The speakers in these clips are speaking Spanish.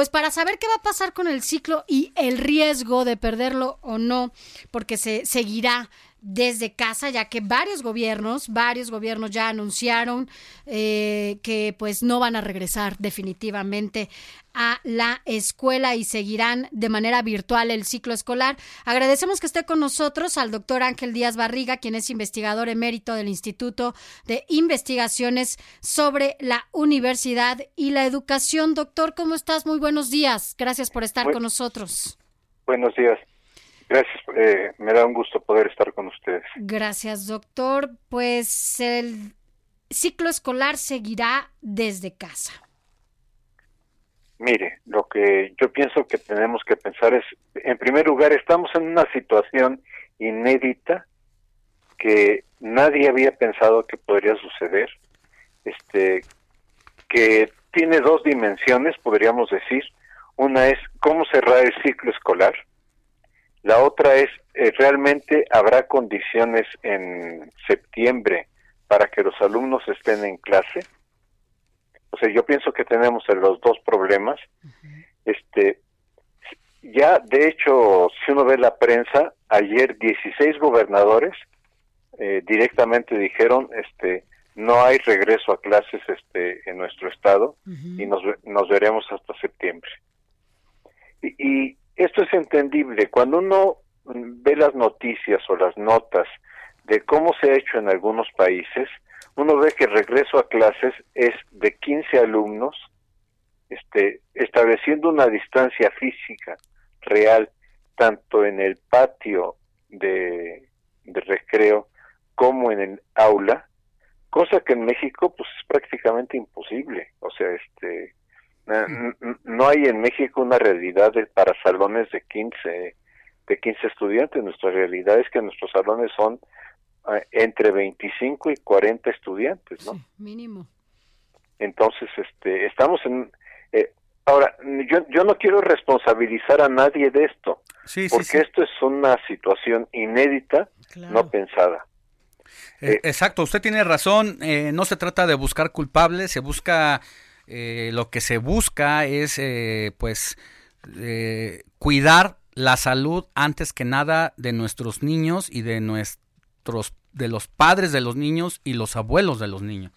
Pues para saber qué va a pasar con el ciclo y el riesgo de perderlo o no, porque se seguirá desde casa, ya que varios gobiernos, varios gobiernos ya anunciaron eh, que pues no van a regresar definitivamente a la escuela y seguirán de manera virtual el ciclo escolar. Agradecemos que esté con nosotros al doctor Ángel Díaz Barriga, quien es investigador emérito del Instituto de Investigaciones sobre la Universidad y la Educación. Doctor, ¿cómo estás? Muy buenos días. Gracias por estar con nosotros. Buenos días. Gracias, eh, me da un gusto poder estar con ustedes. Gracias, doctor. Pues el ciclo escolar seguirá desde casa. Mire, lo que yo pienso que tenemos que pensar es, en primer lugar, estamos en una situación inédita que nadie había pensado que podría suceder, este, que tiene dos dimensiones, podríamos decir. Una es cómo cerrar el ciclo escolar, la otra es, eh, ¿realmente habrá condiciones en septiembre para que los alumnos estén en clase? O sea, yo pienso que tenemos los dos problemas. Este, ya, de hecho, si uno ve la prensa, ayer 16 gobernadores eh, directamente dijeron, este, no hay regreso a clases este, en nuestro estado y nos, nos veremos hasta septiembre. Y, y esto es entendible. Cuando uno ve las noticias o las notas de cómo se ha hecho en algunos países, uno ve que el regreso a clases es de 15 alumnos, este, estableciendo una distancia física real, tanto en el patio de, de recreo como en el aula, cosa que en México pues es prácticamente imposible. O sea, este, no hay en México una realidad para salones de 15, de 15 estudiantes. Nuestra realidad es que nuestros salones son ah, entre 25 y 40 estudiantes, ¿no? mínimo. Entonces, este, estamos en... Eh, ahora, yo, yo no quiero responsabilizar a nadie de esto, porque esto es una situación inédita, no pensada. Eh, exacto, usted tiene razón, eh, no se trata de buscar culpables, se busca eh, lo que se busca es eh, pues eh, cuidar la salud antes que nada de nuestros niños y de nuestros de los padres de los niños y los abuelos de los niños.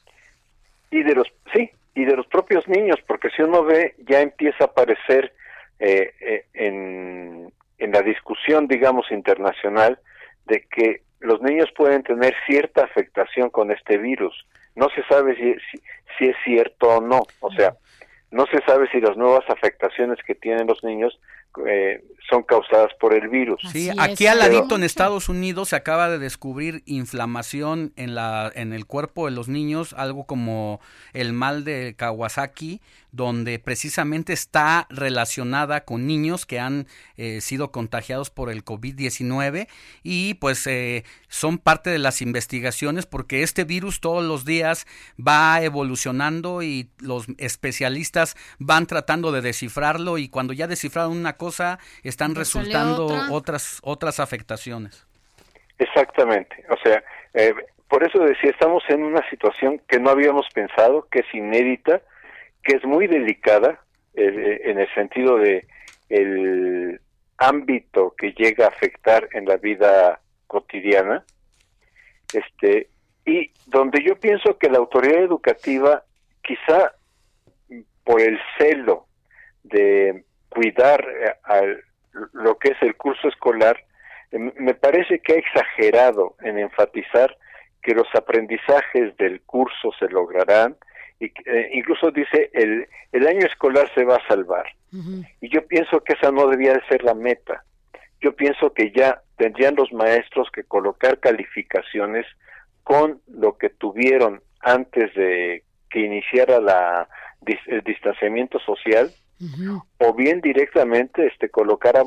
Y de los sí y de los propios niños porque si uno ve ya empieza a aparecer en, en la discusión digamos internacional de que los niños pueden tener cierta afectación con este virus no se sabe si, si, es cierto o no. O sea, no se sabe si las nuevas afectaciones que tienen los niños eh, son causadas por el virus. Sí, aquí al ladito en Estados Unidos se acaba de descubrir inflamación en la en el cuerpo de los niños, algo como el mal de Kawasaki, donde precisamente está relacionada con niños que han eh, sido contagiados por el COVID-19 y pues eh, son parte de las investigaciones porque este virus todos los días va evolucionando y los especialistas van tratando de descifrarlo y cuando ya descifraron una cosa están resultando otras otras afectaciones. Exactamente, o sea, eh, por eso decía, estamos en una situación que no habíamos pensado, que es inédita, que es muy delicada eh, en el sentido de el ámbito que llega a afectar en la vida cotidiana este y donde yo pienso que la autoridad educativa quizá por el celo de cuidar eh, lo que es el curso escolar eh, me parece que ha exagerado en enfatizar que los aprendizajes del curso se lograrán, eh, incluso dice el, el año escolar se va a salvar. Y yo pienso que esa no debía de ser la meta. Yo pienso que ya tendrían los maestros que colocar calificaciones con lo que tuvieron antes de que iniciara la, el distanciamiento social, o bien directamente este, colocar a,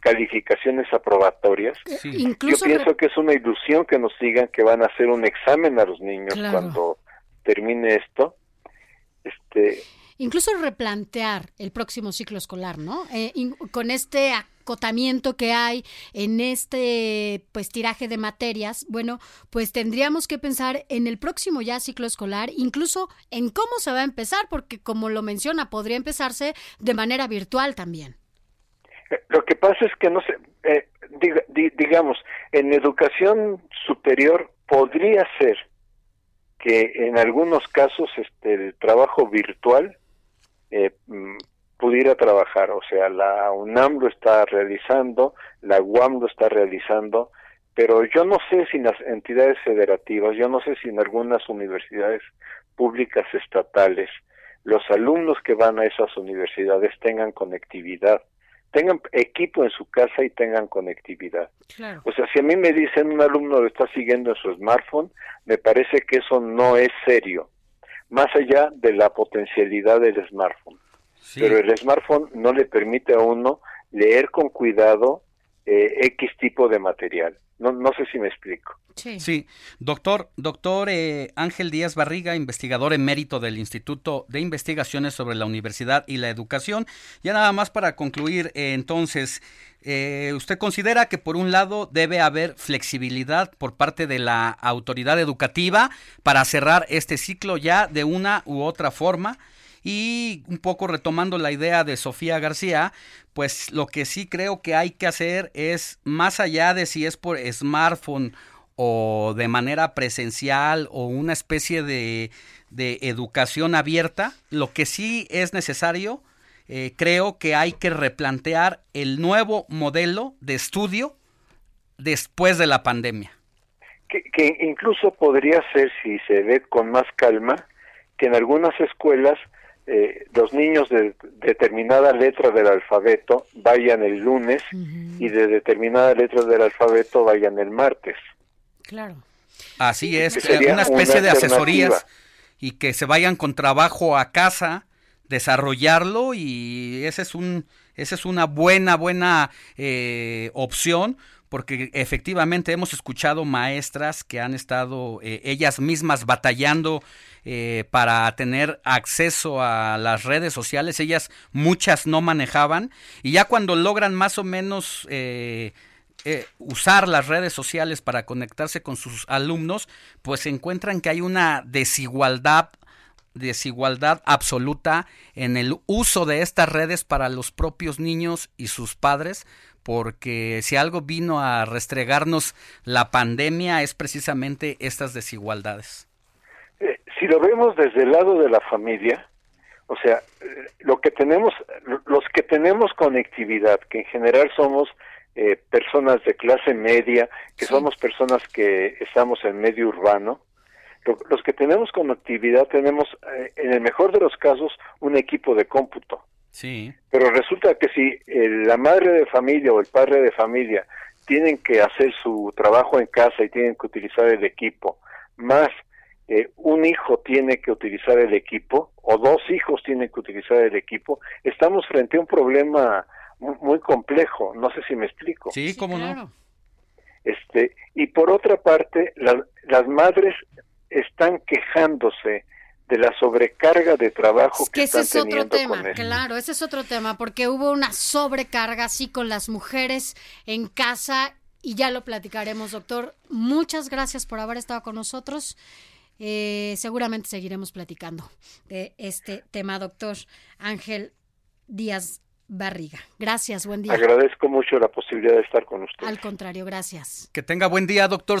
calificaciones aprobatorias. Eh, Yo pienso que es una ilusión que nos digan que van a hacer un examen a los niños cuando termine esto. Este, incluso replantear el próximo ciclo escolar, ¿no? Eh, con este acotamiento que hay en este pues tiraje de materias, bueno, pues tendríamos que pensar en el próximo ya ciclo escolar, incluso en cómo se va a empezar, porque como lo menciona, podría empezarse de manera virtual también. Eh, lo que pasa es que no sé, eh, digamos, en educación superior podría ser que en algunos casos este el trabajo virtual eh, mm, pudiera trabajar. O sea, la UNAM lo está realizando, la UAM lo está realizando, pero yo no sé si en las entidades federativas, yo no sé si en algunas universidades públicas estatales, los alumnos que van a esas universidades tengan conectividad, tengan equipo en su casa y tengan conectividad. O sea, si a mí me dicen un alumno lo está siguiendo en su smartphone, me parece que eso no es serio, más allá de la potencialidad del smartphone. Pero el smartphone no le permite a uno leer con cuidado eh, X tipo de material. No, no sé si me explico. Sí, doctor, doctor eh, Ángel Díaz Barriga, investigador emérito del Instituto de Investigaciones sobre la Universidad y la Educación. Ya nada más para concluir, eh, entonces, ¿usted considera que por un lado debe haber flexibilidad por parte de la autoridad educativa para cerrar este ciclo ya de una u otra forma? Y un poco retomando la idea de Sofía García, pues lo que sí creo que hay que hacer es, más allá de si es por smartphone o de manera presencial o una especie de, de educación abierta, lo que sí es necesario, eh, creo que hay que replantear el nuevo modelo de estudio después de la pandemia. Que, que incluso podría ser, si se ve con más calma, que en algunas escuelas eh, los niños de determinada letra del alfabeto vayan el lunes y de determinada letra del alfabeto vayan el martes. Claro. Así es, una especie de asesorías y que se vayan con trabajo a casa, desarrollarlo y ese es un esa es una buena buena eh, opción porque efectivamente hemos escuchado maestras que han estado eh, ellas mismas batallando eh, para tener acceso a las redes sociales. Ellas muchas no manejaban y ya cuando logran más o menos eh, usar las redes sociales para conectarse con sus alumnos, pues encuentran que hay una desigualdad desigualdad absoluta en el uso de estas redes para los propios niños y sus padres, porque si algo vino a restregarnos la pandemia es precisamente estas desigualdades. Eh, si lo vemos desde el lado de la familia, o sea, eh, lo que tenemos, los que tenemos conectividad, que en general somos eh, personas de clase media, que somos personas que estamos en medio urbano, los que tenemos conectividad tenemos, en el mejor de los casos, un equipo de cómputo. Sí. Pero resulta que si la madre de familia o el padre de familia tienen que hacer su trabajo en casa y tienen que utilizar el equipo, más eh, un hijo tiene que utilizar el equipo o dos hijos tienen que utilizar el equipo, estamos frente a un problema muy, complejo. No sé si me explico. Sí, cómo no. Este y por otra parte, las madres están quejándose de la sobrecarga de trabajo que, ese es otro tema, claro, ese es otro tema, porque hubo una sobrecarga así con las mujeres en casa y ya lo platicaremos, doctor. Muchas gracias por haber estado con nosotros. Eh, seguramente seguiremos platicando de este tema, doctor Ángel Díaz Barriga. Gracias, buen día. Agradezco mucho la posibilidad de estar con usted. Al contrario, gracias. Que tenga buen día, doctor.